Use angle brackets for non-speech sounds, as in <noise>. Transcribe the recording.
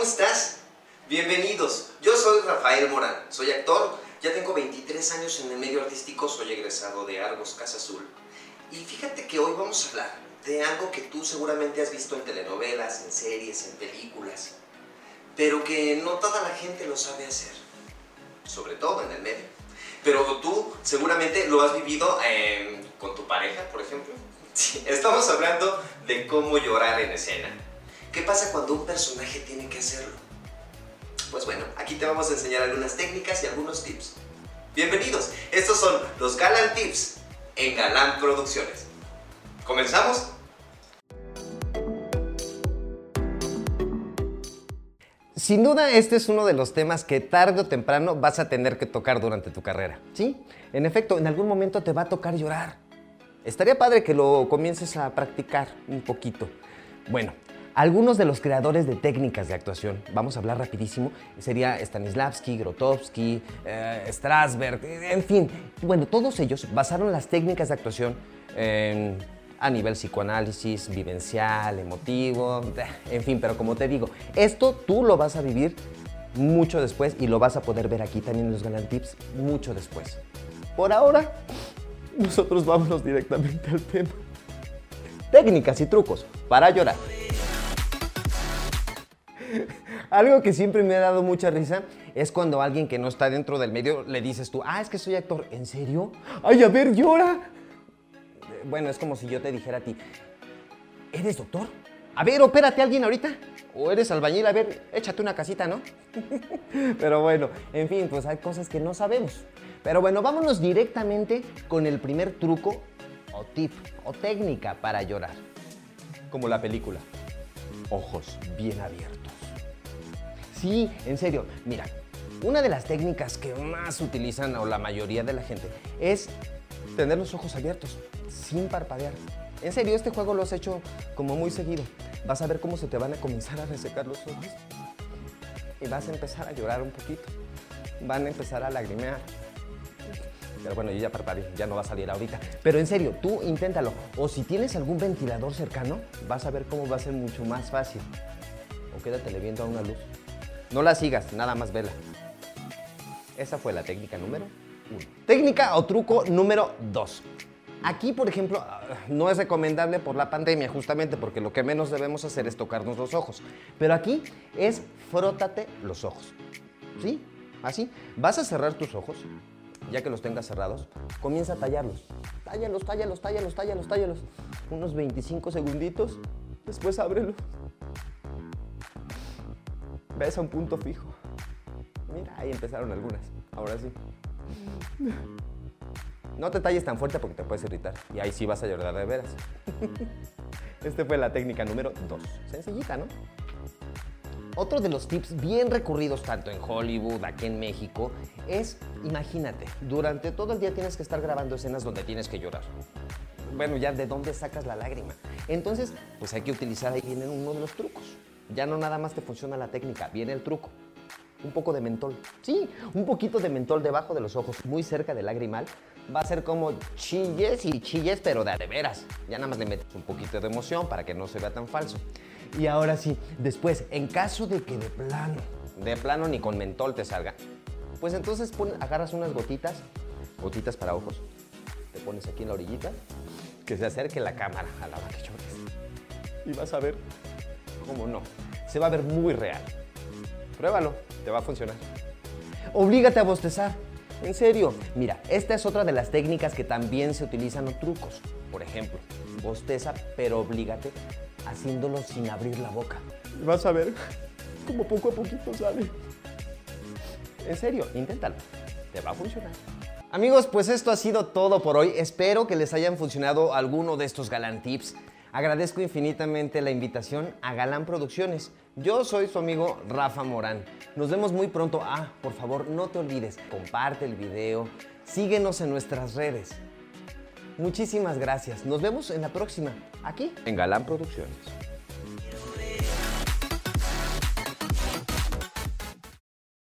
¿cómo estás? Bienvenidos, yo soy Rafael Morán, soy actor, ya tengo 23 años en el medio artístico, soy egresado de Argos Casa Azul. Y fíjate que hoy vamos a hablar de algo que tú seguramente has visto en telenovelas, en series, en películas, pero que no toda la gente lo sabe hacer, sobre todo en el medio. Pero tú seguramente lo has vivido eh, con tu pareja, por ejemplo. <laughs> Sí, estamos hablando de cómo llorar en escena. ¿Qué pasa cuando un personaje tiene que hacerlo? Pues bueno, aquí te vamos a enseñar algunas técnicas y algunos tips. Bienvenidos, estos son los Galan Tips en Galán Producciones. ¿Comenzamos? Sin duda, este es uno de los temas que tarde o temprano vas a tener que tocar durante tu carrera. ¿Sí? En efecto, en algún momento te va a tocar llorar. Estaría padre que lo comiences a practicar un poquito. Bueno, algunos de los creadores de técnicas de actuación, vamos a hablar rapidísimo, sería Stanislavski, Grotowski, eh, Strasberg, en fin. Bueno, todos ellos basaron las técnicas de actuación a nivel psicoanálisis, vivencial, emotivo, <laughs> en fin, pero como te digo, esto tú lo vas a vivir mucho después y lo vas a poder ver aquí también en los Galant Tips mucho después. Por ahora, nosotros vámonos directamente al tema. Técnicas y trucos para llorar. <laughs> Algo que siempre me ha dado mucha risa es cuando alguien que no está dentro del medio le dices tú, ah, es que soy actor. ¿En serio? Ay, a ver, llora. Bueno, es como si yo te dijera a ti, ¿eres doctor? A ver, opérate a alguien ahorita. O eres albañil, a ver, échate una casita, ¿no? <laughs> Pero bueno, en fin, pues hay cosas que no sabemos. Pero bueno, vámonos directamente con el primer truco o tip o técnica para llorar. Como la película. Ojos bien abiertos. Sí, en serio. Mira, una de las técnicas que más utilizan o la mayoría de la gente es tener los ojos abiertos, sin parpadear. En serio, este juego lo has hecho como muy seguido. Vas a ver cómo se te van a comenzar a resecar los ojos. Y vas a empezar a llorar un poquito. Van a empezar a lagrimear. Pero bueno, yo ya parpadeé, ya no va a salir ahorita. Pero en serio, tú inténtalo. O si tienes algún ventilador cercano, vas a ver cómo va a ser mucho más fácil. O quédate viendo a una luz. No la sigas, nada más vela. Esa fue la técnica número uno. Técnica o truco número dos. Aquí, por ejemplo, no es recomendable por la pandemia, justamente porque lo que menos debemos hacer es tocarnos los ojos. Pero aquí es frótate los ojos. ¿Sí? Así. Vas a cerrar tus ojos, ya que los tengas cerrados, comienza a tallarlos. Tállalos, tállalos, tállalos, tállalos, tállalos. Unos 25 segunditos, después ábrelos ves a un punto fijo. Mira, ahí empezaron algunas. Ahora sí. No te talles tan fuerte porque te puedes irritar. Y ahí sí vas a llorar de veras. <laughs> Esta fue la técnica número 2. Sencillita, ¿no? Otro de los tips bien recurridos tanto en Hollywood, aquí en México, es, imagínate, durante todo el día tienes que estar grabando escenas donde tienes que llorar. Bueno, ya de dónde sacas la lágrima. Entonces, pues hay que utilizar ahí viene uno de los trucos. Ya no nada más te funciona la técnica, viene el truco. Un poco de mentol. Sí, un poquito de mentol debajo de los ojos, muy cerca del lagrimal. Va a ser como chilles y chilles, pero de, de veras. Ya nada más le metes un poquito de emoción para que no se vea tan falso. Y ahora sí, después, en caso de que de plano, de plano ni con mentol te salga, pues entonces agarras unas gotitas, gotitas para ojos, te pones aquí en la orillita, que se acerque la cámara a la que Y vas a ver cómo no. Se va a ver muy real. Pruébalo, te va a funcionar. Oblígate a bostezar. En serio, mira, esta es otra de las técnicas que también se utilizan o trucos. Por ejemplo, bosteza, pero oblígate haciéndolo sin abrir la boca. Vas a ver cómo poco a poquito sale. En serio, inténtalo. Te va a funcionar. Amigos, pues esto ha sido todo por hoy. Espero que les hayan funcionado alguno de estos Galan Tips. Agradezco infinitamente la invitación a Galán Producciones. Yo soy su amigo Rafa Morán. Nos vemos muy pronto. Ah, por favor, no te olvides, comparte el video, síguenos en nuestras redes. Muchísimas gracias. Nos vemos en la próxima, aquí en Galán Producciones.